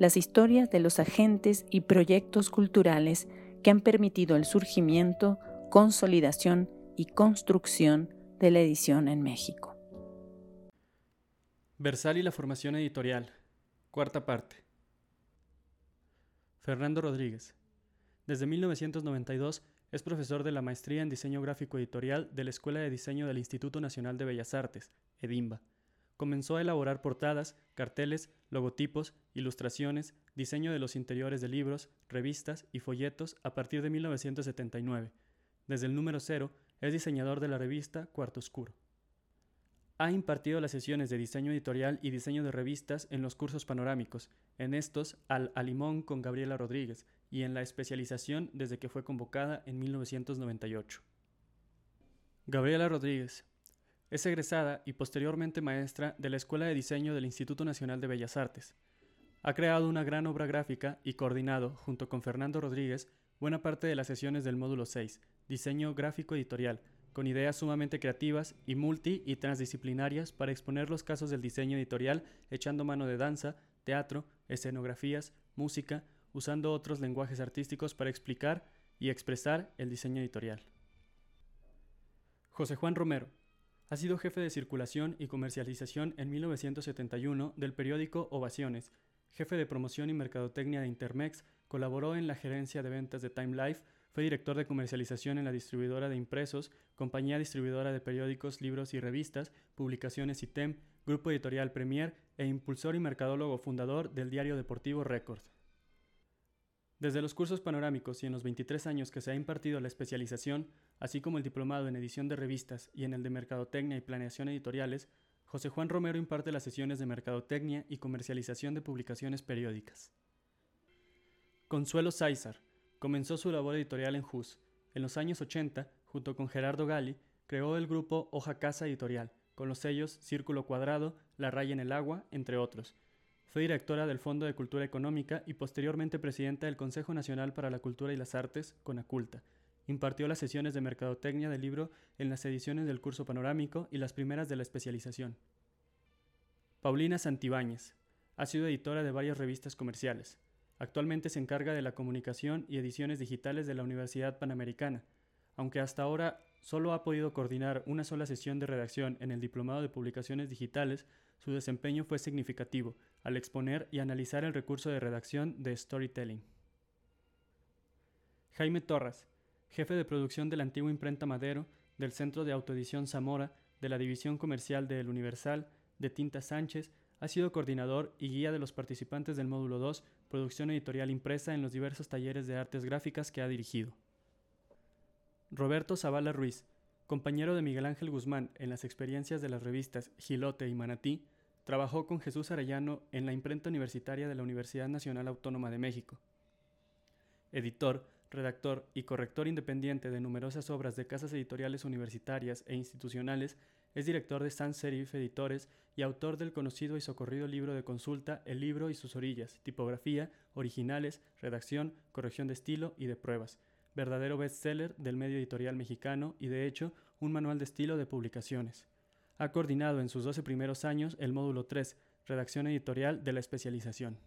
las historias de los agentes y proyectos culturales que han permitido el surgimiento, consolidación y construcción de la edición en México. Versal y la formación editorial. Cuarta parte. Fernando Rodríguez. Desde 1992 es profesor de la Maestría en Diseño Gráfico Editorial de la Escuela de Diseño del Instituto Nacional de Bellas Artes, EDIMBA comenzó a elaborar portadas, carteles, logotipos, ilustraciones, diseño de los interiores de libros, revistas y folletos a partir de 1979. Desde el número cero es diseñador de la revista Cuarto Oscuro. Ha impartido las sesiones de diseño editorial y diseño de revistas en los cursos panorámicos, en estos al Alimón con Gabriela Rodríguez y en la especialización desde que fue convocada en 1998. Gabriela Rodríguez, es egresada y posteriormente maestra de la Escuela de Diseño del Instituto Nacional de Bellas Artes. Ha creado una gran obra gráfica y coordinado, junto con Fernando Rodríguez, buena parte de las sesiones del módulo 6, Diseño Gráfico Editorial, con ideas sumamente creativas y multi y transdisciplinarias para exponer los casos del diseño editorial echando mano de danza, teatro, escenografías, música, usando otros lenguajes artísticos para explicar y expresar el diseño editorial. José Juan Romero, ha sido jefe de circulación y comercialización en 1971 del periódico Ovaciones, jefe de promoción y mercadotecnia de Intermex, colaboró en la gerencia de ventas de Time Life, fue director de comercialización en la distribuidora de impresos, compañía distribuidora de periódicos, libros y revistas, publicaciones ITEM, grupo editorial Premier e impulsor y mercadólogo fundador del diario deportivo Record. Desde los cursos panorámicos y en los 23 años que se ha impartido la especialización, así como el diplomado en edición de revistas y en el de mercadotecnia y planeación editoriales, José Juan Romero imparte las sesiones de mercadotecnia y comercialización de publicaciones periódicas. Consuelo Sáizar comenzó su labor editorial en JUS. En los años 80, junto con Gerardo Gali, creó el grupo Hoja Casa Editorial, con los sellos Círculo Cuadrado, La Raya en el Agua, entre otros, fue directora del Fondo de Cultura Económica y posteriormente presidenta del Consejo Nacional para la Cultura y las Artes, CONACULTA. Impartió las sesiones de mercadotecnia del libro en las ediciones del curso panorámico y las primeras de la especialización. Paulina Santibáñez. Ha sido editora de varias revistas comerciales. Actualmente se encarga de la comunicación y ediciones digitales de la Universidad Panamericana. Aunque hasta ahora solo ha podido coordinar una sola sesión de redacción en el Diplomado de Publicaciones Digitales, su desempeño fue significativo al exponer y analizar el recurso de redacción de storytelling. Jaime Torras, jefe de producción de la antigua imprenta Madero, del Centro de Autoedición Zamora, de la División Comercial de El Universal, de Tinta Sánchez, ha sido coordinador y guía de los participantes del módulo 2, producción editorial impresa en los diversos talleres de artes gráficas que ha dirigido. Roberto Zavala Ruiz, compañero de Miguel Ángel Guzmán en las experiencias de las revistas Gilote y Manatí, trabajó con Jesús Arellano en la imprenta universitaria de la Universidad Nacional Autónoma de México. Editor, redactor y corrector independiente de numerosas obras de casas editoriales universitarias e institucionales, es director de Sans Serif Editores y autor del conocido y socorrido libro de consulta El libro y sus orillas, tipografía, originales, redacción, corrección de estilo y de pruebas, verdadero bestseller del medio editorial mexicano y de hecho un manual de estilo de publicaciones. Ha coordinado en sus 12 primeros años el módulo 3, redacción editorial de la especialización.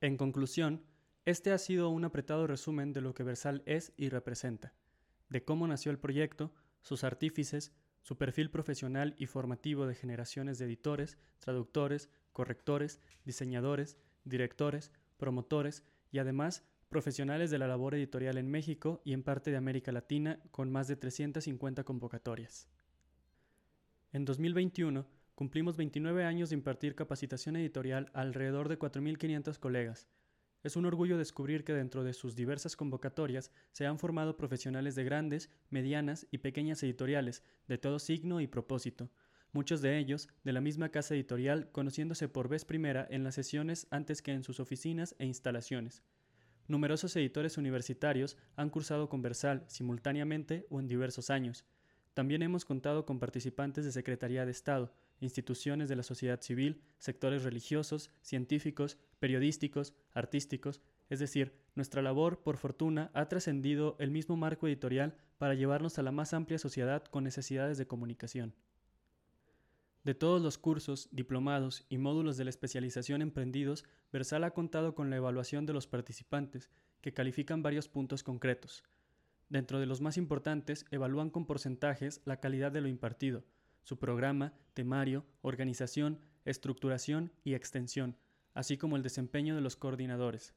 En conclusión, este ha sido un apretado resumen de lo que Versal es y representa, de cómo nació el proyecto, sus artífices, su perfil profesional y formativo de generaciones de editores, traductores, correctores, diseñadores, directores, promotores y además profesionales de la labor editorial en México y en parte de América Latina con más de 350 convocatorias. En 2021 cumplimos 29 años de impartir capacitación editorial a alrededor de 4.500 colegas. Es un orgullo descubrir que dentro de sus diversas convocatorias se han formado profesionales de grandes, medianas y pequeñas editoriales, de todo signo y propósito, muchos de ellos de la misma casa editorial conociéndose por vez primera en las sesiones antes que en sus oficinas e instalaciones. Numerosos editores universitarios han cursado con Versal simultáneamente o en diversos años. También hemos contado con participantes de Secretaría de Estado, instituciones de la sociedad civil, sectores religiosos, científicos, periodísticos, artísticos, es decir, nuestra labor, por fortuna, ha trascendido el mismo marco editorial para llevarnos a la más amplia sociedad con necesidades de comunicación. De todos los cursos, diplomados y módulos de la especialización emprendidos, Versal ha contado con la evaluación de los participantes, que califican varios puntos concretos. Dentro de los más importantes, evalúan con porcentajes la calidad de lo impartido, su programa, temario, organización, estructuración y extensión, así como el desempeño de los coordinadores.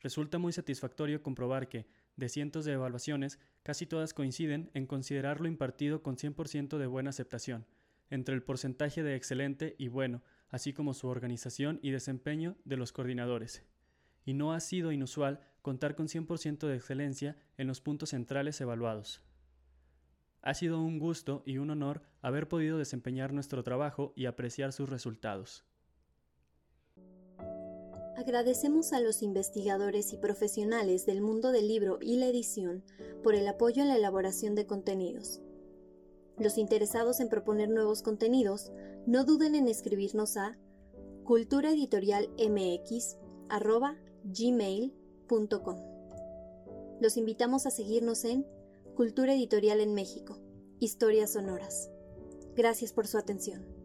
Resulta muy satisfactorio comprobar que, de cientos de evaluaciones, casi todas coinciden en considerar lo impartido con 100% de buena aceptación, entre el porcentaje de excelente y bueno, así como su organización y desempeño de los coordinadores. Y no ha sido inusual contar con 100% de excelencia en los puntos centrales evaluados. Ha sido un gusto y un honor haber podido desempeñar nuestro trabajo y apreciar sus resultados. Agradecemos a los investigadores y profesionales del mundo del libro y la edición por el apoyo en la elaboración de contenidos. Los interesados en proponer nuevos contenidos, no duden en escribirnos a culturaeditorialmx.gmail.com. Los invitamos a seguirnos en Cultura Editorial en México, Historias Sonoras. Gracias por su atención.